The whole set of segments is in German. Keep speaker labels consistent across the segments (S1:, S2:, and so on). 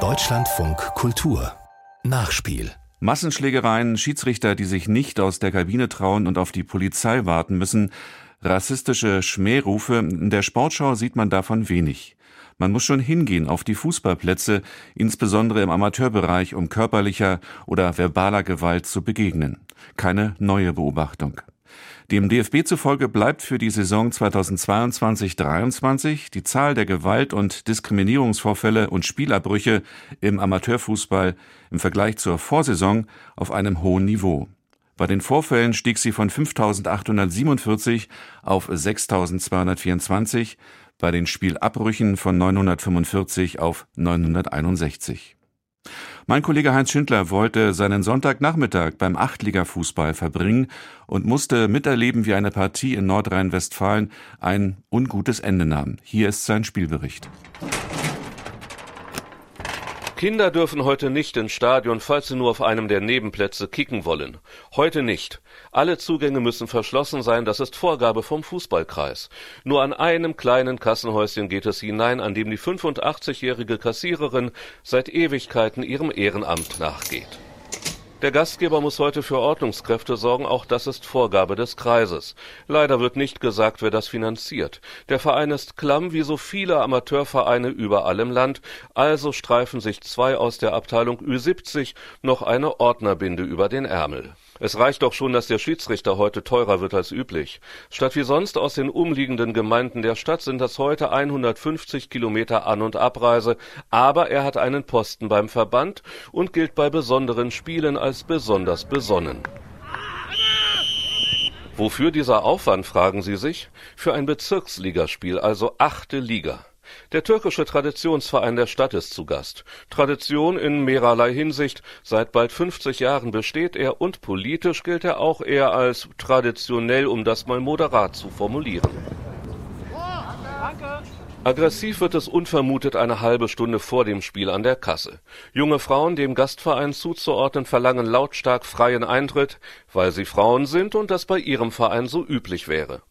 S1: Deutschlandfunk Kultur Nachspiel
S2: Massenschlägereien, Schiedsrichter, die sich nicht aus der Kabine trauen und auf die Polizei warten müssen, rassistische Schmährufe, in der Sportschau sieht man davon wenig. Man muss schon hingehen auf die Fußballplätze, insbesondere im Amateurbereich, um körperlicher oder verbaler Gewalt zu begegnen. Keine neue Beobachtung. Dem DFB zufolge bleibt für die Saison 2022-23 die Zahl der Gewalt- und Diskriminierungsvorfälle und Spielabbrüche im Amateurfußball im Vergleich zur Vorsaison auf einem hohen Niveau. Bei den Vorfällen stieg sie von 5.847 auf 6.224, bei den Spielabbrüchen von 945 auf 961. Mein Kollege Heinz Schindler wollte seinen Sonntagnachmittag beim Achtligafußball verbringen und musste miterleben, wie eine Partie in Nordrhein-Westfalen ein ungutes Ende nahm. Hier ist sein Spielbericht.
S3: Kinder dürfen heute nicht ins Stadion, falls sie nur auf einem der Nebenplätze kicken wollen. Heute nicht. Alle Zugänge müssen verschlossen sein, das ist Vorgabe vom Fußballkreis. Nur an einem kleinen Kassenhäuschen geht es hinein, an dem die 85-jährige Kassiererin seit Ewigkeiten ihrem Ehrenamt nachgeht. Der Gastgeber muss heute für Ordnungskräfte sorgen, auch das ist Vorgabe des Kreises. Leider wird nicht gesagt, wer das finanziert. Der Verein ist klamm wie so viele Amateurvereine überall im Land, also streifen sich zwei aus der Abteilung Ü70 noch eine Ordnerbinde über den Ärmel. Es reicht doch schon, dass der Schiedsrichter heute teurer wird als üblich. Statt wie sonst aus den umliegenden Gemeinden der Stadt sind das heute 150 Kilometer An- und Abreise, aber er hat einen Posten beim Verband und gilt bei besonderen Spielen als besonders besonnen. Wofür dieser Aufwand, fragen Sie sich? Für ein Bezirksligaspiel, also achte Liga. Der türkische Traditionsverein der Stadt ist zu Gast. Tradition in mehrerlei Hinsicht. Seit bald 50 Jahren besteht er und politisch gilt er auch eher als traditionell, um das mal moderat zu formulieren. Aggressiv wird es unvermutet eine halbe Stunde vor dem Spiel an der Kasse. Junge Frauen dem Gastverein zuzuordnen verlangen lautstark freien Eintritt, weil sie Frauen sind und das bei ihrem Verein so üblich wäre.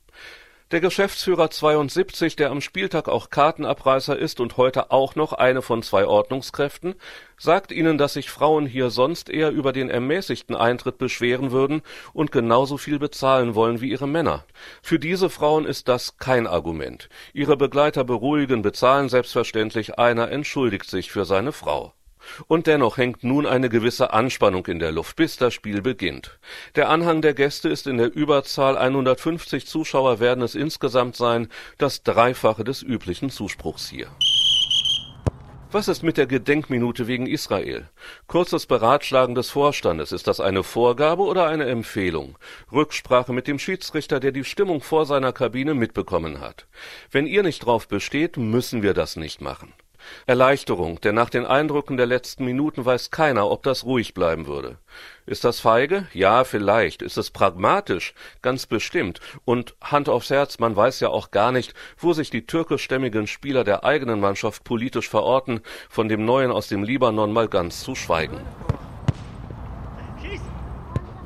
S3: Der Geschäftsführer 72, der am Spieltag auch Kartenabreißer ist und heute auch noch eine von zwei Ordnungskräften, sagt ihnen, dass sich Frauen hier sonst eher über den ermäßigten Eintritt beschweren würden und genauso viel bezahlen wollen wie ihre Männer. Für diese Frauen ist das kein Argument. Ihre Begleiter beruhigen, bezahlen selbstverständlich, einer entschuldigt sich für seine Frau. Und dennoch hängt nun eine gewisse Anspannung in der Luft, bis das Spiel beginnt. Der Anhang der Gäste ist in der Überzahl, 150 Zuschauer werden es insgesamt sein, das Dreifache des üblichen Zuspruchs hier. Was ist mit der Gedenkminute wegen Israel? Kurzes Beratschlagen des Vorstandes. Ist das eine Vorgabe oder eine Empfehlung? Rücksprache mit dem Schiedsrichter, der die Stimmung vor seiner Kabine mitbekommen hat. Wenn ihr nicht drauf besteht, müssen wir das nicht machen. Erleichterung, denn nach den Eindrücken der letzten Minuten weiß keiner, ob das ruhig bleiben würde. Ist das feige? Ja, vielleicht. Ist es pragmatisch? Ganz bestimmt. Und Hand aufs Herz, man weiß ja auch gar nicht, wo sich die türkischstämmigen Spieler der eigenen Mannschaft politisch verorten, von dem Neuen aus dem Libanon mal ganz zu schweigen.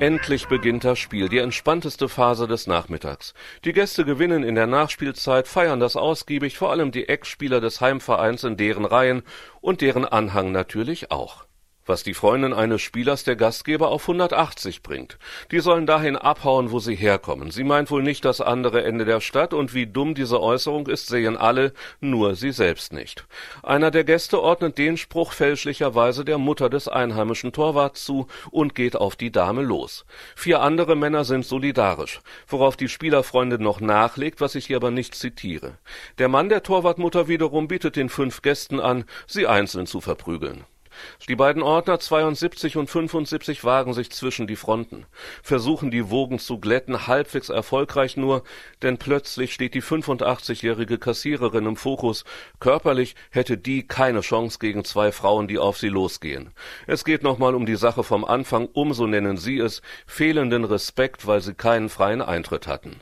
S3: Endlich beginnt das Spiel, die entspannteste Phase des Nachmittags. Die Gäste gewinnen in der Nachspielzeit, feiern das ausgiebig, vor allem die Ex-Spieler des Heimvereins in deren Reihen und deren Anhang natürlich auch was die Freundin eines Spielers der Gastgeber auf 180 bringt. Die sollen dahin abhauen, wo sie herkommen. Sie meint wohl nicht das andere Ende der Stadt und wie dumm diese Äußerung ist, sehen alle, nur sie selbst nicht. Einer der Gäste ordnet den Spruch fälschlicherweise der Mutter des einheimischen Torwarts zu und geht auf die Dame los. Vier andere Männer sind solidarisch, worauf die Spielerfreundin noch nachlegt, was ich hier aber nicht zitiere. Der Mann der Torwartmutter wiederum bietet den fünf Gästen an, sie einzeln zu verprügeln. Die beiden Ordner 72 und 75 wagen sich zwischen die Fronten, versuchen die Wogen zu glätten, halbwegs erfolgreich nur, denn plötzlich steht die 85-jährige Kassiererin im Fokus. Körperlich hätte die keine Chance gegen zwei Frauen, die auf sie losgehen. Es geht nochmal um die Sache vom Anfang, um, so nennen sie es, fehlenden Respekt, weil sie keinen freien Eintritt hatten.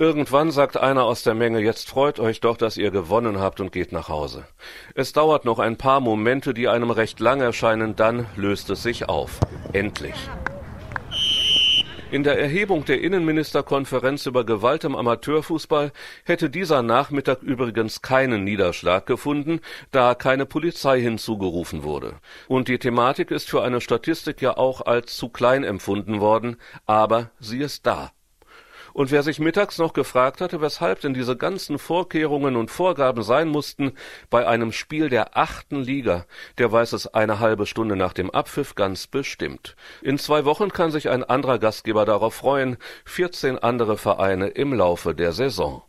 S3: Irgendwann sagt einer aus der Menge, jetzt freut euch doch, dass ihr gewonnen habt und geht nach Hause. Es dauert noch ein paar Momente, die einem recht lang erscheinen, dann löst es sich auf. Endlich. In der Erhebung der Innenministerkonferenz über Gewalt im Amateurfußball hätte dieser Nachmittag übrigens keinen Niederschlag gefunden, da keine Polizei hinzugerufen wurde. Und die Thematik ist für eine Statistik ja auch als zu klein empfunden worden, aber sie ist da. Und wer sich mittags noch gefragt hatte, weshalb denn diese ganzen Vorkehrungen und Vorgaben sein mussten bei einem Spiel der achten Liga, der weiß es eine halbe Stunde nach dem Abpfiff ganz bestimmt. In zwei Wochen kann sich ein anderer Gastgeber darauf freuen, 14 andere Vereine im Laufe der Saison.